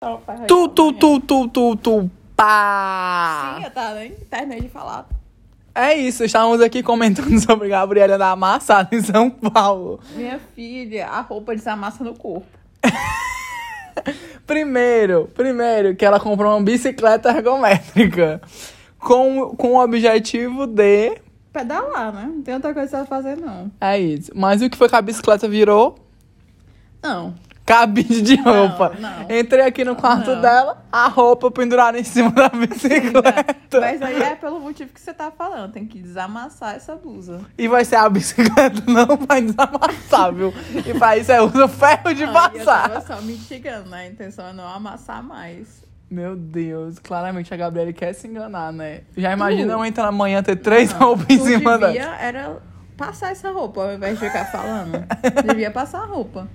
Tu, tu, tu, tu, tu, tu, pá! Sim, eu tava nem terminei de falar. É isso, estávamos aqui comentando sobre Gabriela da Amassada em São Paulo. Minha filha, a roupa desamassa no corpo. Primeiro, primeiro, que ela comprou uma bicicleta ergométrica com, com o objetivo de. Pedalar, né? Não tem outra coisa pra fazer, não. É isso. Mas o que foi que a bicicleta virou? Não. Cabide de Não, roupa. não. Entrei aqui no quarto Não. dela, a roupa pendurada em cima da bicicleta. Mas aí é pelo motivo que você tá falando. Tem que desamassar essa blusa. E vai ser a bicicleta, não vai desamassar, viu? E pra isso é usa ferro de Aí eu passar. tava só mitigando, né? A intenção é não amassar mais. Meu Deus, claramente a Gabriela quer se enganar, né? Já imagina Tu? eu entrar amanhã ter três Não, roupas em cima dela. era passar essa roupa ao invés de ficar falando. devia passar a roupa.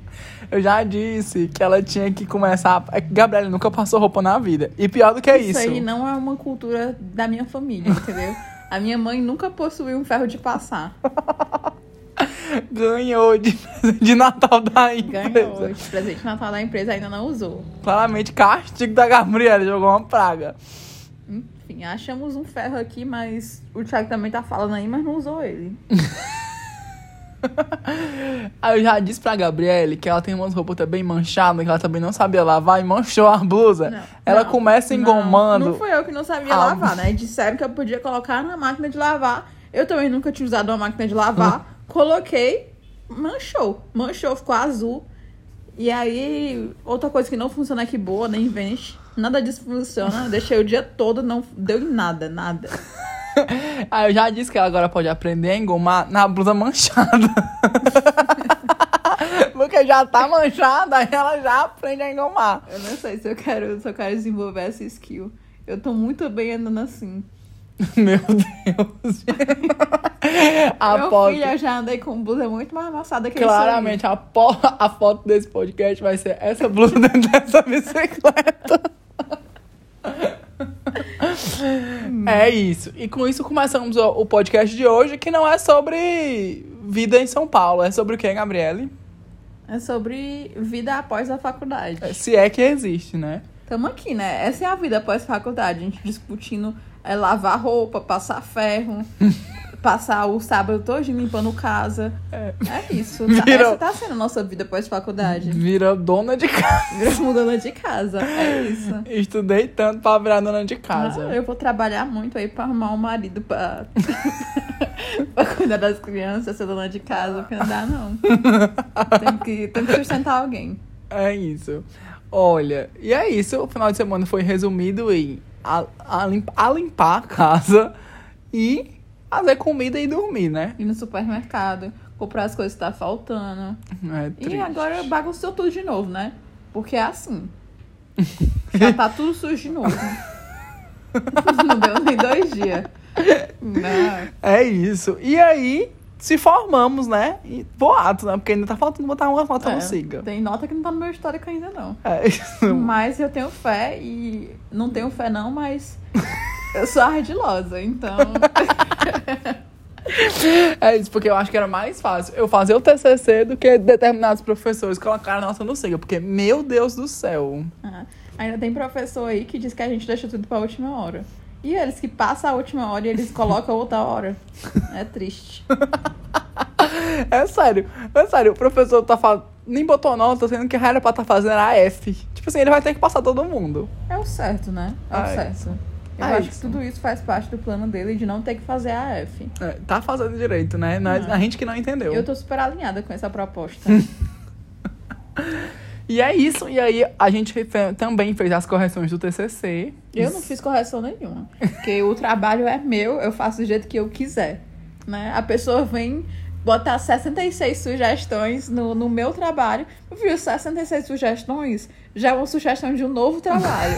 Eu já disse que ela tinha que começar. É que Gabriela nunca passou roupa na vida. E pior do que isso. aí não é uma cultura da minha família, entendeu? A minha mãe nunca possuiu um ferro de passar. Ganhou de, de Natal da empresa. Ganhou. De presente de Natal da empresa ainda não usou. Claramente castigo da Gabriela, jogou uma praga. Enfim, achamos um ferro aqui, mas o Thiago também tá falando aí, mas não usou ele. Aí eu já disse pra Gabriele que ela tem umas roupas também manchadas, que ela também não sabia lavar e manchou a blusa. Não, ela não, começa não. engomando. Não, foi eu que não sabia Ah. lavar, né? Disseram que eu podia colocar na máquina de lavar. Eu também nunca tinha usado uma máquina de lavar. Coloquei, manchou. Manchou, ficou azul. E aí, outra coisa que não funciona aqui boa, nem vende. Nada disso funciona. Deixei o dia todo, não deu em nada, nada. Aí eu já disse que ela agora pode aprender a engomar na blusa manchada. Porque já tá manchada, aí ela já aprende a engomar. Eu não sei se eu quero, se eu quero desenvolver essa skill. Eu tô muito bem andando assim. Meu Deus. a Meu foto, filho, eu já andei com blusa muito mais amassada que claramente, a, po- a foto desse podcast vai ser essa blusa dentro dessa bicicleta. é isso. E com isso começamos o, podcast de hoje, que não é sobre vida em São Paulo. É sobre o que, Gabriele? É sobre vida após a faculdade. Se é que existe, né? Tamo aqui, né? Essa é a vida após faculdade. A gente discutindo é, lavar roupa, passar ferro, passar o sábado todo limpando casa. É. É isso. Virou- Essa tá sendo a nossa vida após faculdade. Vira dona de casa. Viramos dona de casa. É isso. Estudei tanto pra virar dona de casa. Ah, eu vou trabalhar muito aí pra arrumar um marido pra... pra cuidar das crianças, ser dona de casa, porque não dá, não. Tem que, tem que sustentar alguém. É isso. Olha, e é isso. O final de semana foi resumido em a, a limp- a limpar a casa e fazer comida e dormir, né? Ir no supermercado, comprar as coisas que tá faltando. É E triste. agora bagunçou tudo de novo, né? Porque é assim. Já tá tudo sujo de novo. Não deu nem dois dias. Não. É isso. E aí, se formamos, né? E boato, né? Porque ainda tá faltando botar uma nota É, no siga. Tem nota que não tá no meu histórico ainda, não. É isso. Mas eu tenho fé e. Não tenho fé, não, mas. Eu sou ardilosa, então. É isso, porque eu acho que era mais fácil eu fazer o TCC do que determinados professores colocar a nota no siga. Porque, meu Deus do céu. Ah, ainda tem professor aí que diz que a gente deixa tudo pra última hora. E eles que passam a última hora e eles colocam outra hora. É triste. É sério, é sério, o professor tá falando, nem botou nota, sendo que era pra estar fazendo a F. Tipo assim, ele vai ter que passar todo mundo. É o certo, né? É o Ah, é. certo. Eu Ah, acho isso. que tudo isso faz parte do plano dele de não ter que fazer a F. É, tá fazendo direito, né? Nós-. A gente que não entendeu. Eu tô super alinhada com essa proposta. E é isso, e aí a gente também fez as correções do TCC. Eu não fiz correção nenhuma. Porque o trabalho é meu, eu faço do jeito que eu quiser. Né? A pessoa vem botar 66 sugestões no, no meu trabalho. Eu vi 66 sugestões, já é uma sugestão de um novo trabalho.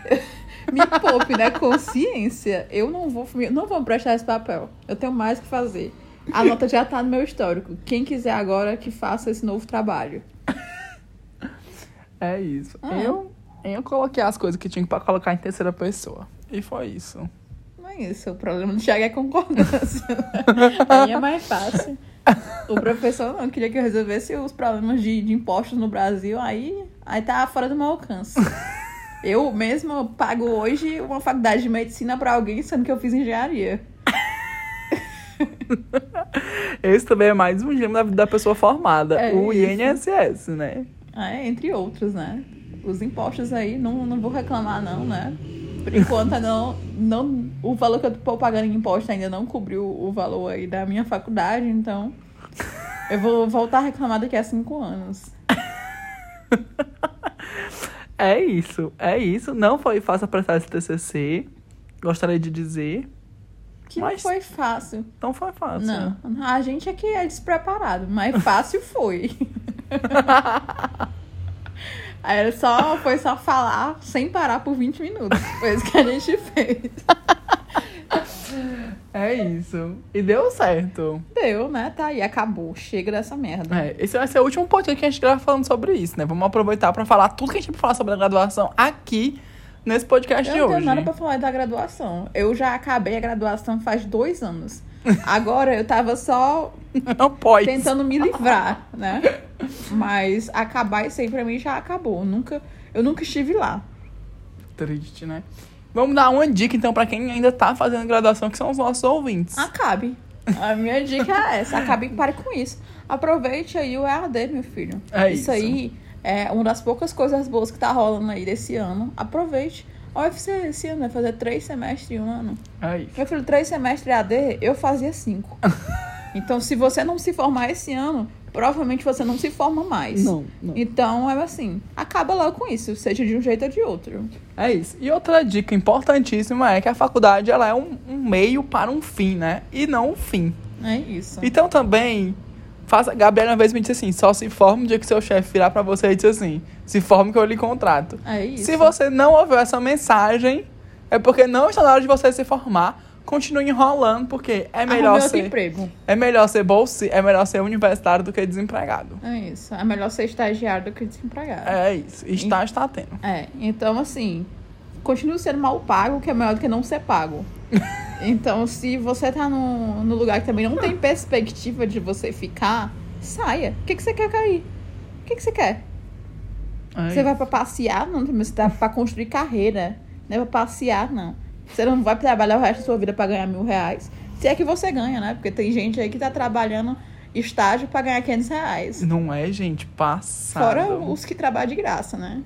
Me poupe, né? Consciência. Eu não vou, não vou prestar esse papel. Eu tenho mais o que fazer. A nota já tá no meu histórico. Quem quiser agora que faça esse novo trabalho. É isso. Ah. Eu, eu coloquei as coisas que tinha pra colocar em terceira pessoa. E foi isso. Não é isso. O problema do Thiago é concordância. Aí é mais fácil. O professor não queria que eu resolvesse os problemas de, de impostos no Brasil. Aí, aí tá fora do meu alcance. Eu mesma pago hoje uma faculdade de medicina pra alguém, sendo que eu fiz engenharia. Esse também é mais um dilema da vida da pessoa formada. É o isso. INSS, né? É, entre outros, né? Os impostos aí, não, não vou reclamar não, né? Por enquanto, não, não, o valor que eu tô pagando em imposto ainda não cobriu o valor aí da minha faculdade, então eu vou voltar a reclamar daqui a cinco anos. É isso, é isso. Não foi fácil prestar esse TCC. Gostaria de dizer. Que Mas- não foi fácil. Não foi fácil. Não, a gente é que é despreparado, mas fácil foi. Aí só, foi só falar sem parar por 20 minutos. Foi isso que a gente fez. É isso. E deu certo. Deu, né? Tá aí, acabou. Chega dessa merda. É, esse vai ser o último podcast que a gente grava falando sobre isso, né? Vamos aproveitar pra falar tudo que a gente pra falar sobre a graduação aqui nesse podcast Eu de não tenho hoje. nada pra falar da graduação. Eu já acabei a graduação faz dois anos. Agora eu tava só Não pode. tentando me livrar, né? Mas acabar isso aí pra mim já acabou. Nunca, eu nunca estive lá. Triste, né? Vamos dar uma dica, então, pra quem ainda tá fazendo graduação, que são os nossos ouvintes. Acabe. A minha dica é essa. Acabe e pare com isso. Aproveite aí o EAD, meu filho. É isso. aí é uma das poucas coisas boas que tá rolando aí desse ano. Aproveite. A UFC esse ano vai fazer três semestres em um ano. É isso. Meu filho, três semestres EAD, eu fazia cinco. Então, se você não se formar esse ano, provavelmente você não se forma mais. Não, não. Então, é assim, acaba logo com isso, seja de um jeito ou de outro. É isso. E outra dica importantíssima é que a faculdade ela é um, um meio para um fim, né? E não um fim. É isso. Então também, faça. Gabriela uma vez me disse assim: só se forme no dia que seu chefe virar pra você e dizer assim: se forme que eu lhe contrato. É isso. Se você não ouviu essa mensagem, é porque não está na hora de você se formar. Continue enrolando, porque é melhor ser. emprego. É melhor ser bolsi, é melhor ser universitário do que desempregado. É isso. É melhor ser estagiário do que desempregado. É isso. Estágio está tendo. É, então assim, continue sendo mal pago, que é melhor do que não ser pago. Então, se você tá no, no lugar que também não tem perspectiva de você ficar, saia. O que, que você quer cair? O que, que você quer? É Você vai pra passear? Não, você tá pra construir carreira. Não é pra passear, não. Você não vai trabalhar o resto da sua vida pra ganhar mil reais. Se é que você ganha, né? Porque tem gente aí que tá trabalhando estágio pra ganhar 500 reais. Não é, gente, passado. Fora os que trabalham de graça, né?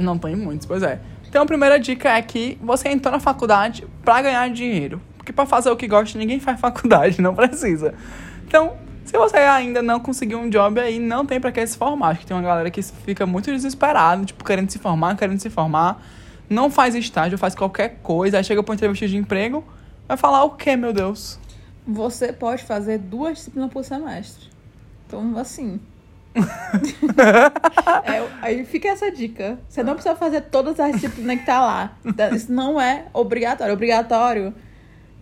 Não tem muitos, pois é. Então a primeira dica é que você entrou na faculdade pra ganhar dinheiro. Porque pra fazer o que gosta, ninguém faz faculdade, não precisa. Então, se você ainda não conseguiu um job aí, não tem pra que se formar. Acho que tem uma galera que fica muito desesperada, tipo, querendo se formar, querendo se formar. Não faz estágio, faz qualquer coisa. Aí chega pra entrevista de emprego, vai falar o quê, meu Deus? Você pode fazer duas disciplinas por semestre. Então, assim. É, aí fica essa dica. Você não precisa fazer todas as disciplinas que tá lá. Isso não é obrigatório. Obrigatório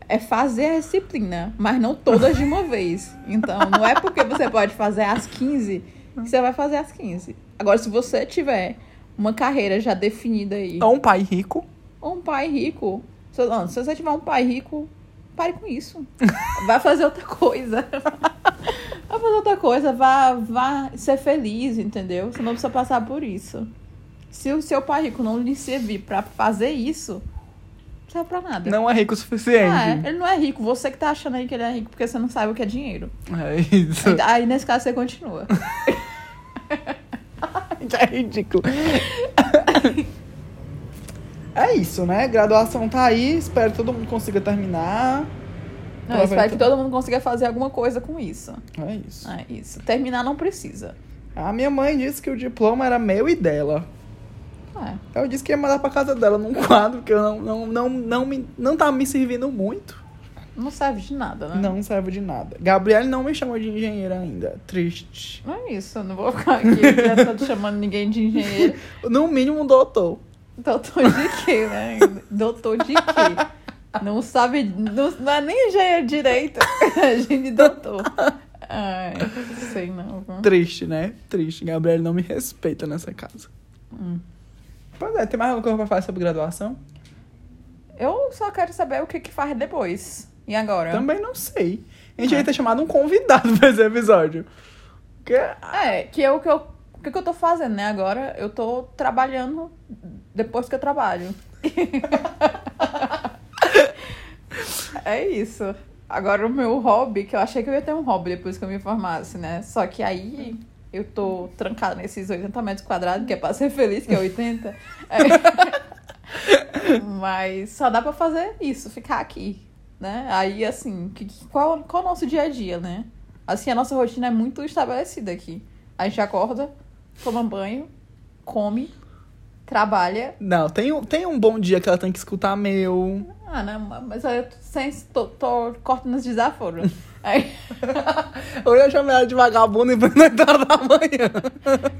é fazer a disciplina, mas não todas de uma vez. Então, não é porque você pode fazer as 15 que você vai fazer as 15. Agora, se você tiver uma carreira já definida aí, Ou um pai rico. ou um pai rico, se, não, se você tiver um pai rico, pare com isso. Vai fazer outra coisa. Vai fazer outra coisa, vá, vá ser feliz, entendeu? Você não precisa passar por isso. Se o seu pai rico não lhe servir pra fazer isso, não serve pra nada. Não é rico o É, suficiente. ele não é rico. Você que tá achando aí que ele é rico porque você não sabe o que é dinheiro. É isso. Aí, nesse caso, você continua. É ridículo. É isso, né? Graduação tá aí, espero que todo mundo consiga terminar. Não, eu espero que todo mundo consiga fazer alguma coisa com isso. É isso. É isso. Terminar não precisa. A minha mãe disse que o diploma era meu e dela. É. Eu disse que ia mandar pra casa dela num quadro, porque eu não, não, não, não, me, não tava me servindo muito. Não serve de nada, né? Não serve de nada. Gabriele não me chamou de engenheira ainda. Triste. Não é isso, eu não vou ficar aqui tô chamando ninguém de engenheiro. No mínimo, um doutor. Doutor de quê, né? Doutor de quê? Não sabe, não, não é nem engenheiro direito, é gente doutor. Ai, sei não. Triste, né? Triste. Gabriele não me respeita nessa casa. Hum. Pois é, tem mais alguma coisa pra falar sobre graduação? Eu só quero saber o que que faz depois. E agora? Também não sei. A gente Ah. ia ter chamado um convidado pra esse episódio. Que... É, que eu, que eu, o que, que eu tô fazendo, né? Agora eu tô trabalhando depois que eu trabalho. é isso. Agora o meu hobby, que eu achei que eu ia ter um hobby depois que eu me formasse, né? Só que aí eu tô trancada nesses 80 metros quadrados, que é pra ser feliz, que é 80. É. Mas só dá pra fazer isso, ficar aqui, né? Aí, assim, que, qual, qual é o nosso dia a dia, né? Assim, a nossa rotina é muito estabelecida aqui. A gente acorda, toma banho, come, trabalha. Não, tem, um- tem um bom dia que ela tem que escutar meu. Ah, não, mas eu tô, sem, tô, tô cortando os desaforos. Aí, Ou eu chamei ela de vagabunda e foi na da manhã.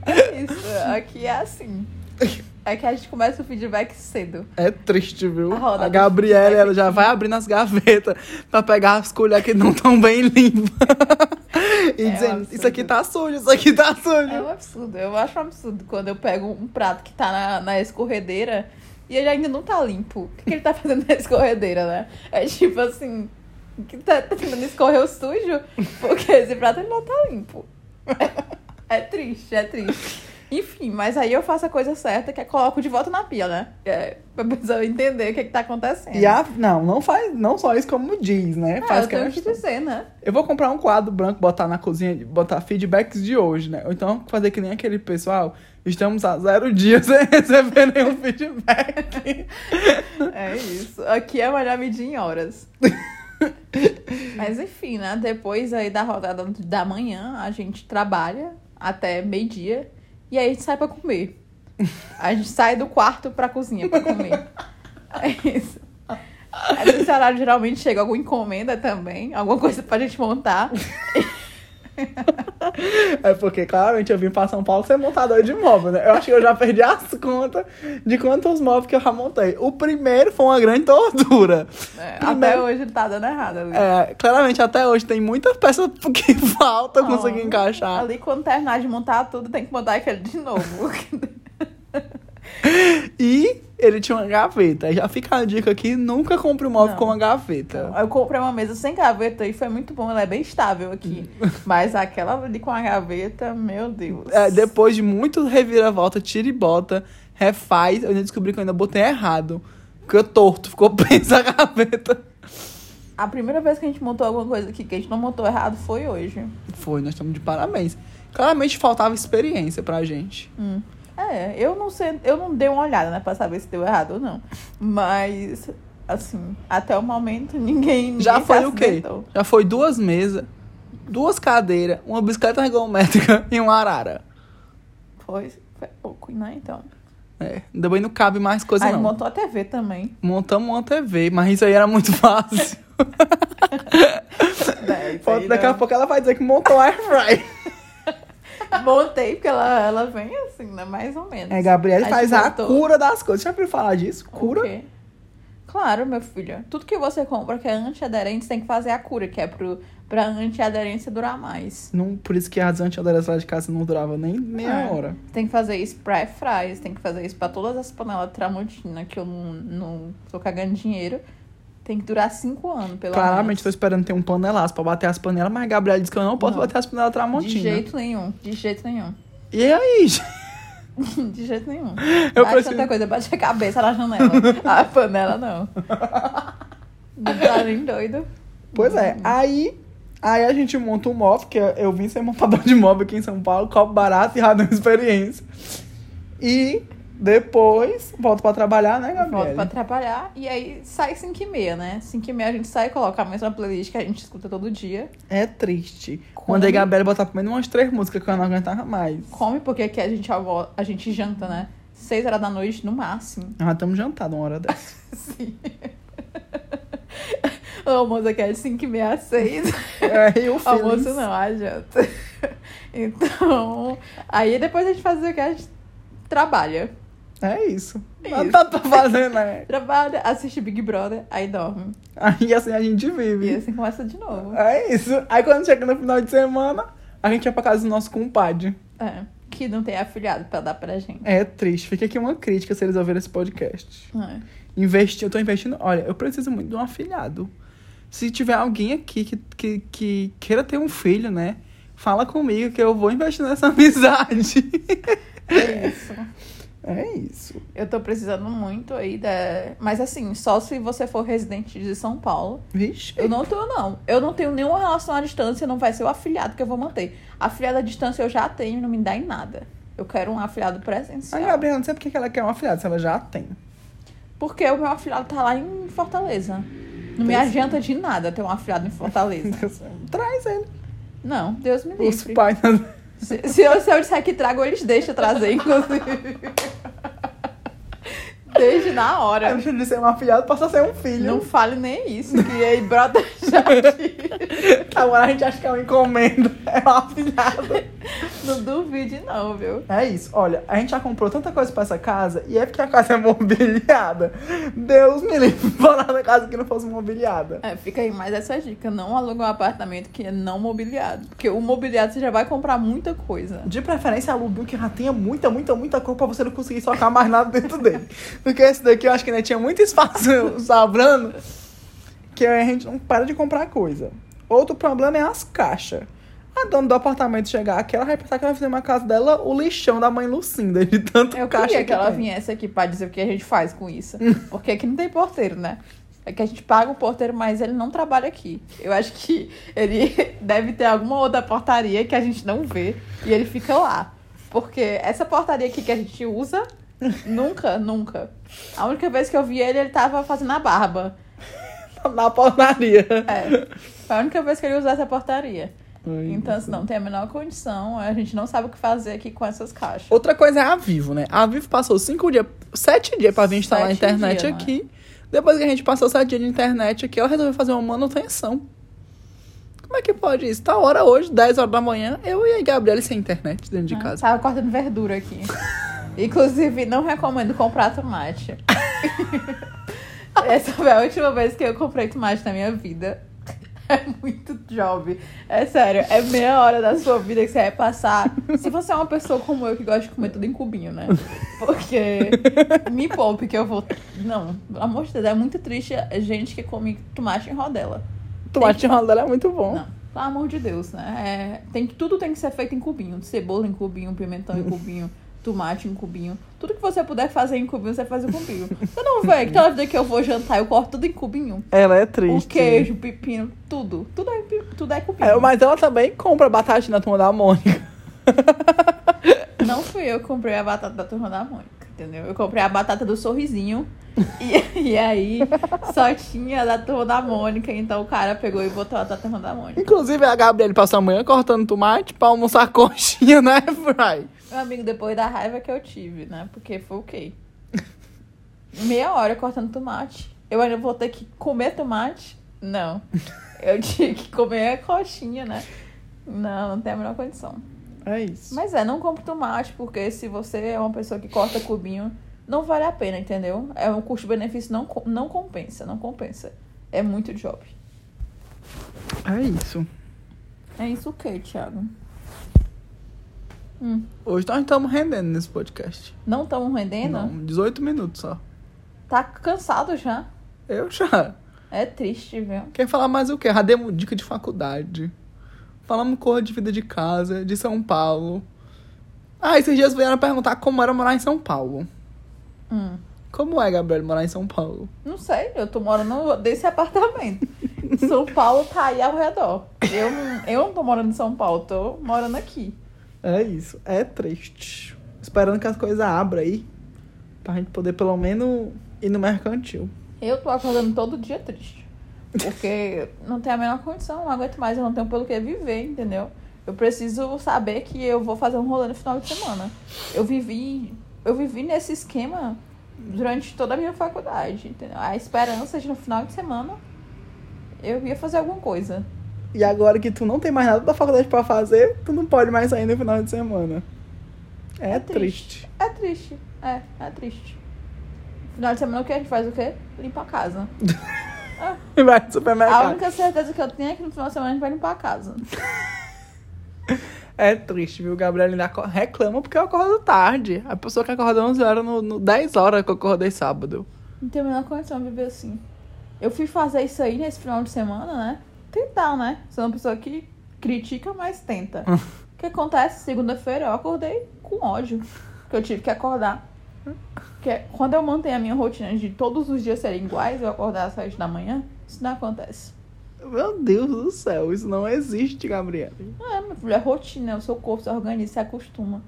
é isso. Aqui é assim. É que a gente começa o feedback cedo. É triste, viu? A A Gabriela, ela já vai abrindo as gavetas pra pegar as colheres que não estão bem limpas. e É um dizendo, absurdo. isso aqui tá sujo, isso aqui tá sujo. É um absurdo. Eu acho um absurdo quando eu pego um prato que tá na, na escorredeira e ele ainda não tá limpo. O que, que ele tá fazendo na escorredeira, né? É tipo assim. Que tá tentando escorrer o sujo porque esse prato ele não tá limpo. É, triste, é triste. Enfim, mas aí eu faço a coisa certa, que é coloco de volta na pia, né? É, pra pessoa entender o que, que tá acontecendo. E a, não, não faz, não só isso como diz, né? Ah, faz eu tenho que questão. dizer, né? Eu vou comprar um quadro branco, botar na cozinha, botar feedbacks de hoje, né? Ou então fazer que nem aquele pessoal. Estamos há zero dias sem receber nenhum feedback. É isso. Aqui é melhor medir em horas. Mas enfim, né? Depois aí da rodada da manhã, a gente trabalha até meio-dia e aí a gente sai pra comer. A gente sai do quarto pra cozinha pra comer. É isso. Aí nesse horário geralmente chega alguma encomenda também, alguma coisa pra gente montar. É porque, claramente, eu vim pra São Paulo ser montador de móvel, né? Eu acho que eu já perdi as contas de quantos móveis que eu já montei. O primeiro foi uma grande tortura. É, Primeiro- Até hoje tá dando errado ali. É, claramente, até hoje tem muitas peças que falta eu conseguir encaixar. Ali, quando terminar de montar tudo, tem que montar aquele de novo. E ele tinha uma gaveta. Já fica a dica aqui, nunca compre um móvel Não. com uma gaveta. Eu comprei uma mesa sem gaveta e foi muito bom, ela é bem estável aqui. Mas aquela ali com a gaveta, meu Deus. É, depois de muito reviravolta, tira e bota, refaz, eu ainda descobri que eu ainda botei errado. Ficou torto, ficou presa a gaveta. A primeira vez que a gente montou alguma coisa aqui que a gente não montou errado foi hoje. Foi, nós estamos de parabéns. Claramente faltava experiência pra gente. Hum. É, eu não sei, eu não dei uma olhada, né, pra saber se deu errado ou não. Mas, assim, até o momento ninguém. Já ninguém foi o quê? Já foi duas mesas, duas cadeiras, uma bicicleta ergométrica e uma arara. Foi, foi pouco, né, então. É, ainda bem não cabe mais coisa Aí não. montou a TV também. Montamos uma TV, mas isso aí era muito fácil. É, Daqui a não. pouco ela vai dizer que montou a air fry. Montei, porque ela, ela vem assim, né? Mais ou menos. É, Gabriela faz a cura das coisas. Já ouviu falar disso? Cura? Claro, meu filho. Tudo que você compra que é antiaderente, tem que fazer a cura, que é pro, pra antiaderência durar mais. Não, por isso que as antiaderências lá de casa não duravam nem meia É. hora. Tem que fazer isso pra fries, tem que fazer isso pra todas as panelas tramontina, que eu não, não tô cagando dinheiro. Tem que durar cinco anos, pelo Claramente tô menos. esperando ter um panelaço pra bater as panelas, mas a Gabriela disse que eu não posso Não. bater as panelas tramontina. De jeito nenhum, de jeito nenhum. E aí? De jeito nenhum. Eu Acho preciso- outra coisa, bate a cabeça na janela. a panela não. Não tá nem doido. Pois é, aí, aí a gente monta um móvel, que eu vim ser montador de móvel aqui em São Paulo, copo barato e radão experiência. E depois volto pra trabalhar, né, Volto pra Gabriela? trabalhar e aí sai 5 e meia, né? 5 e meia a gente sai e coloca a mesma playlist que a gente escuta todo dia. É triste. Come. Mandei a Gabriela botar pelo menos umas três músicas que eu não aguentava mais. Come porque aqui a gente, a gente janta, né? 6 horas da noite no máximo. Já estamos jantado uma hora dessa. Sim. o almoço aqui é de 5 e meia a 6. É, e o almoço não, a janta. Então, aí depois a gente faz o que a gente trabalha. É isso. É isso. tá pra fazer, né? Trabalha, assiste Big Brother, aí dorme. Aí assim a gente E vive. assim começa de novo. É isso. Aí quando chega no final de semana, a gente vai pra casa do nosso compadre. É, que não tem afiliado pra dar pra gente. É triste. Fica aqui uma crítica se eles ouvirem esse podcast. É. Investir, eu tô investindo. Olha, eu preciso muito de um afilhado. Se tiver alguém aqui que, que, que queira ter um filho, né? Fala comigo que eu vou investir nessa amizade. É isso. É isso. Eu tô precisando muito aí da. Mas assim, só se você for residente de São Paulo. Vixe. Eu não tô, não. Eu não tenho nenhuma relação à distância, não vai ser o afiliado que eu vou manter. Afiliado à distância eu já tenho, não me dá em nada. Eu quero um afiliado A presencial. Gabriela não sei porque que ela quer uma afilhada, se ela já tem. Porque o meu afiliado tá lá em Fortaleza. Não me Pois é. adianta de nada ter um afiliado em Fortaleza. Traz ele. Não, Deus me Os livre. pais. Se, se eu, se eu disser que trago, eles deixam trazer, inclusive. Desde na hora. Deixa de ser uma afilhada, passa a ser um filho. Não fale nem isso, que aí brota já aqui. Agora a gente acha que é uma encomenda. É uma afilhada. Não duvide, não, viu? É isso. Olha, a gente já comprou tanta coisa pra essa casa e é porque a casa é mobiliada. Deus me livre morar na casa que não fosse mobiliada. É, fica aí mais essa dica. Não aluga um apartamento que é não mobiliado. Porque o mobiliado você já vai comprar muita coisa. De preferência, alugue um que já tenha muita, muita, muita cor pra você não conseguir socar mais nada dentro dele. Porque esse daqui eu acho que ainda tinha muito espaço sobrando que a gente não para de comprar coisa. Outro problema é as caixas. A dona do apartamento chegar aqui, ela vai pensar que vai fazer uma casa dela o lixão da mãe Lucinda, de tanto Eu caixa queria que ela tem. viesse aqui pra dizer o que a gente faz com isso. Porque aqui não tem porteiro, né? É que a gente paga o porteiro, mas ele não trabalha aqui. Eu acho que ele deve ter alguma outra portaria que a gente não vê e ele fica lá. Porque essa portaria aqui que a gente usa, nunca, nunca. A única vez que eu vi ele, ele tava fazendo a barba. Na portaria. É. Foi a única vez que ele usou essa portaria. Ai, Então, assim, não tem a menor condição. A gente não sabe o que fazer aqui com essas caixas. Outra coisa é a Vivo, né? A Vivo passou cinco dias, sete dias pra vir instalar a internet né? aqui. Depois que a gente passou sete dias de internet aqui, ela resolveu fazer uma manutenção. Como é que pode isso? Tá hora hoje, 10 horas da manhã, eu e a Gabriela sem internet dentro de Ah, casa. Tava cortando verdura aqui. Inclusive, não recomendo comprar tomate. Essa foi a última vez que eu comprei tomate na minha vida. É muito job. É sério, é meia hora da sua vida que você vai passar. Se você é uma pessoa como eu que gosta de comer tudo em cubinho, né? Porque me poupe que eu vou. Não, pelo amor de Deus, é muito triste a gente que come tomate em rodela. Tomate de rodela é muito bom. Não, pelo amor de Deus, né? É, tem, tudo tem que ser feito em cubinho. Cebola em cubinho, pimentão em cubinho, tomate em cubinho. Tudo que você puder fazer em cubinho, você faz em cubinho. Você não vê que toda vida que eu vou jantar, eu corto tudo em cubinho. Ela é O triste. queijo, o pepino, tudo. Tudo é, tudo é cubinho. É, mas ela também compra batata na turma da Mônica. Não fui eu que comprei a batata da turma da Mônica, entendeu? Eu comprei a batata do sorrisinho. E, e aí só tinha da turma da Mônica. Então o cara pegou e botou a da turma da Mônica. Inclusive, a Gabriela passou a manhã cortando tomate pra almoçar coxinha, né, Fry? Meu amigo, depois da raiva que eu tive, né? Porque foi o quê? Meia hora cortando tomate. Eu ainda vou ter que comer tomate? Não. Eu tinha que comer a coxinha, né? Não, não tem a menor condição. É isso. Mas é, não compre tomate, porque se você é uma pessoa que corta cubinho, não vale a pena, entendeu? É um custo-benefício, não, não compensa, não compensa. É muito job. É isso. É isso o quê, Thiago? Hum, Hoje nós estamos rendendo nesse podcast. não estamos rendendo? Não, 18 minutos só. Tá cansado já? Eu já. É triste, viu? Quer falar mais o quê? Já demos dica de faculdade. Falamos cor de vida de casa, de São Paulo. Ah, esses dias vieram perguntar como era morar em São Paulo. Hum. Como é, Gabriel, morar em São Paulo? Não sei, eu tô morando nesse apartamento. São Paulo tá aí ao redor. Eu eu não tô morando em São Paulo, tô morando aqui. É isso. É triste. Esperando que as coisas abram aí. Pra gente poder, pelo menos, ir no mercantil. Eu tô acordando todo dia triste. Porque não tem a menor condição, não aguento mais, eu não tenho pelo que viver, entendeu? Eu preciso saber que eu vou fazer um rolê no final de semana. Eu vivi, eu vivi nesse esquema durante toda a minha faculdade, entendeu? A esperança de no final de semana eu ia fazer alguma coisa. E agora que tu não tem mais nada da faculdade pra fazer, tu não pode mais sair no final de semana. É, É triste. triste. É triste. É, é triste. Final de semana o que a gente faz o quê? Limpa a casa. Vai no A supermercado. única certeza que eu tenho é que no final de semana a gente vai limpar a casa. É triste, viu? O Gabriel ainda reclama porque eu acordo tarde. A pessoa que acorda 11 horas, no, no 10 horas que eu acordei sábado. Não tenho a menor condição de viver assim. Eu fui fazer isso aí nesse final de semana, né? Tentar, né? Sou uma pessoa que critica, mas tenta. o que acontece? Segunda-feira eu acordei com ódio. Que eu tive que acordar. Porque quando eu mantenho a minha rotina de todos os dias serem iguais, eu acordar às 7 da manhã, isso não acontece. Meu Deus do céu, isso não existe, Gabriela. É, meu filho, é rotina, o seu corpo se organiza, se acostuma.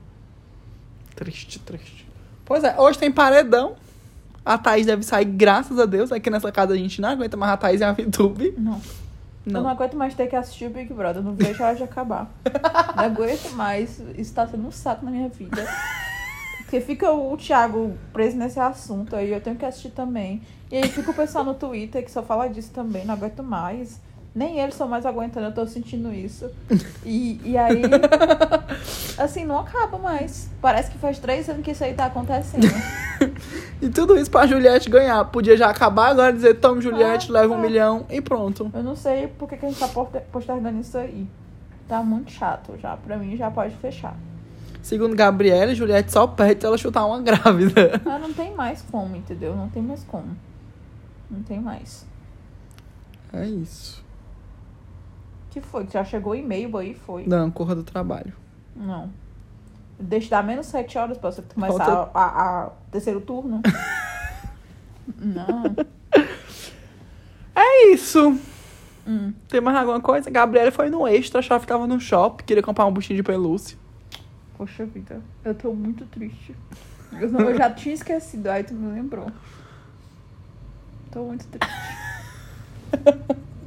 Triste, triste. Pois é, hoje tem paredão. A Thaís deve sair, graças a Deus. Aqui nessa casa a gente não aguenta mais a Thaís e a VTube. Não. Eu não Não. aguento mais ter que assistir o Big Brother. Não vejo a hora de acabar. não aguento mais. Isso tá sendo um saco na minha vida. Porque fica o Thiago preso nesse assunto aí, eu tenho que assistir também. E aí fica o pessoal no Twitter que só fala disso também, não aguento mais. Nem eles estão mais aguentando, eu tô sentindo isso. E, e aí, assim, não acaba mais. Parece que faz três anos que isso aí tá acontecendo. E tudo isso pra Juliette ganhar. Podia já acabar agora e dizer, tome Juliette, Ah, leva um ah. milhão e pronto. Eu não sei por que, que a gente tá poster- postergando isso aí. Tá muito chato já. Pra mim já pode fechar. Segundo Gabriela, Juliette só perde se ela chutar uma grávida. Ah, não tem mais como, entendeu? Não tem mais como. Não tem mais. É isso. que foi? Já chegou o e-mail aí, foi? Não, corra do trabalho. Não. Deixa dar menos sete horas pra você começar Falta- a, a- a terceiro turno. não. É isso. Hum. Tem mais alguma coisa? Gabriela foi no extra, achava que tava no shopping, queria comprar um buchinho de pelúcia. Poxa vida, eu tô muito triste. Eu, não- eu já tinha esquecido, aí tu me lembrou. Tô muito triste.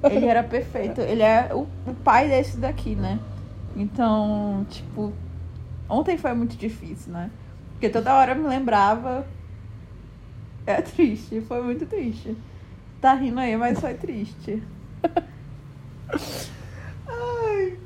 Ele era perfeito. Ele é o, o pai desse daqui, né? Então, tipo, ontem foi muito difícil, né? Porque toda hora eu me lembrava. É triste, foi muito triste. Tá rindo aí, mas foi triste. Ai.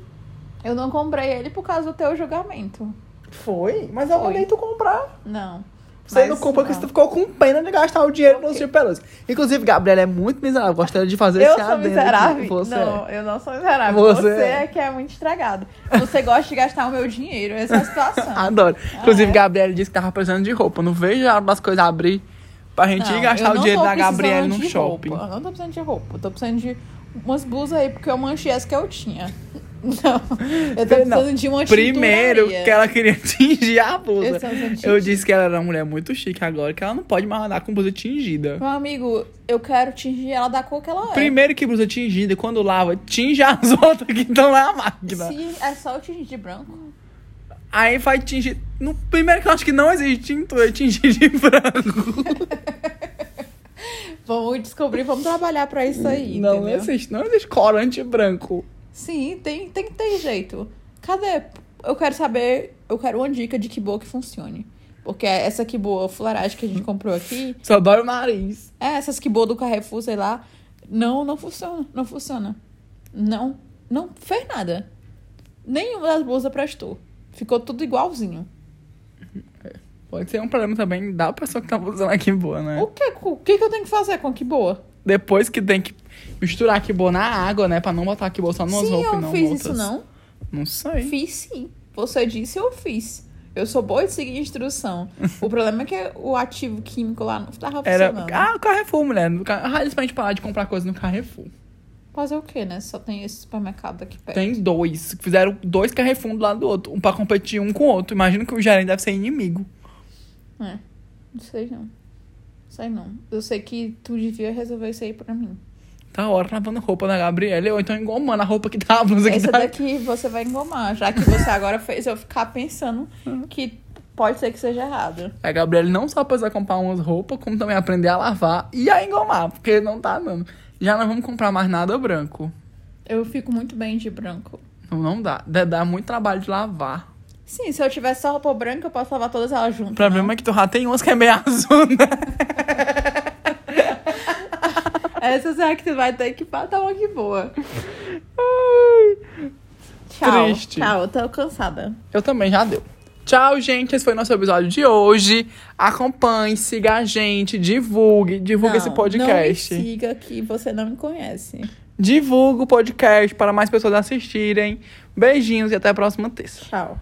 Eu não comprei ele por causa do teu julgamento. Foi? Mas eu Foi. mandei tu comprar. Não. Você Mas não comprou porque você ficou com pena de gastar o dinheiro no Ok. buchinho de pelúcia. Inclusive, Gabriela é muito miserável, gostaria de fazer Eu esse adendo miserável? Você não, é. eu não sou miserável. Você Você, é. é que é muito estragado. Você gosta de gastar o meu dinheiro. Essa é a situação. Adoro. Inclusive, é? Gabriela disse que tava precisando de roupa. Não vejo a hora das coisas abrir pra gente ir Não, gastar eu o dinheiro da Gabriela no shopping. Eu não tô precisando de roupa. Eu tô precisando de umas blusas aí, porque eu manchei as que eu tinha. Não. Eu tô Não, precisando de uma Primeiro que ela queria tingir a blusa. Eu sentido. Eu disse que ela era uma mulher muito chique agora, que ela não pode mais andar com blusa tingida. Meu amigo, eu quero tingir ela da cor que ela é. Primeiro que blusa tingida, quando lava, tinge as outras que estão na máquina. Se é só eu tingir de branco. Aí vai tingir. No primeiro que eu acho que não existe tintura, é tingir de branco. Vamos descobrir, vamos trabalhar pra isso aí, não entendeu? existe, não existe corante branco. Sim, tem, tem que ter jeito. Cadê? Eu quero saber, eu quero uma dica de que boa que funcione. Porque essa que boa fularagem que a gente comprou aqui, Só dói o nariz. é, essas que boa do Carrefour, sei lá, não, não funciona, não funciona. Não, não fez nada. Nenhuma das blusas prestou. Ficou tudo igualzinho. Pode ser um problema também da pessoa que tá usando a que boa, né? O que, o que que eu tenho que fazer com a que boa? Depois que tem que misturar boa na água, né? Pra não botar boa só nas sim, roupas eu e não fiz outras. isso não. Não sei. Fiz sim. Você disse, eu fiz. Eu sou boa de seguir instrução. O problema é que o ativo químico lá não tava Era. funcionando. Ah, o Carrefour, mulher. Ah, eles pra gente parar de comprar coisa no Carrefour. Fazer o quê, né? Só tem esse supermercado aqui perto. Tem dois. Fizeram dois Carrefour do lado do outro. Um pra competir um com o outro. Imagino que o gerente deve ser inimigo. É. Não sei não. Sei não. Eu sei que tu devia resolver isso aí pra mim. Tá hora lavando roupa da Gabriela. Ou então engomando a roupa que tá a blusa que Essa tá. daqui você vai engomar, já que você agora fez eu ficar pensando que pode ser que seja errado. A Gabriela não só precisa comprar umas roupas, como também aprender a lavar e a engomar, porque não tá dando. Já não vamos comprar mais nada branco. Eu fico muito bem de branco. Não, não. Dá dá muito trabalho de lavar. Sim, se eu tivesse só roupa branca, eu posso lavar todas elas juntas. O problema é que tu já tem umas que é meio azul, né? Essas é que tu vai ter que dar uma que boa. Ai. Tchau. Triste. Tchau, eu tô cansada. Eu também já deu. Tchau, gente. Esse foi nosso episódio de hoje. Acompanhe, siga a gente, divulgue, divulgue esse podcast. Não me siga que você não me conhece. Divulgue o podcast para mais pessoas assistirem. Beijinhos e até a próxima terça. Tchau.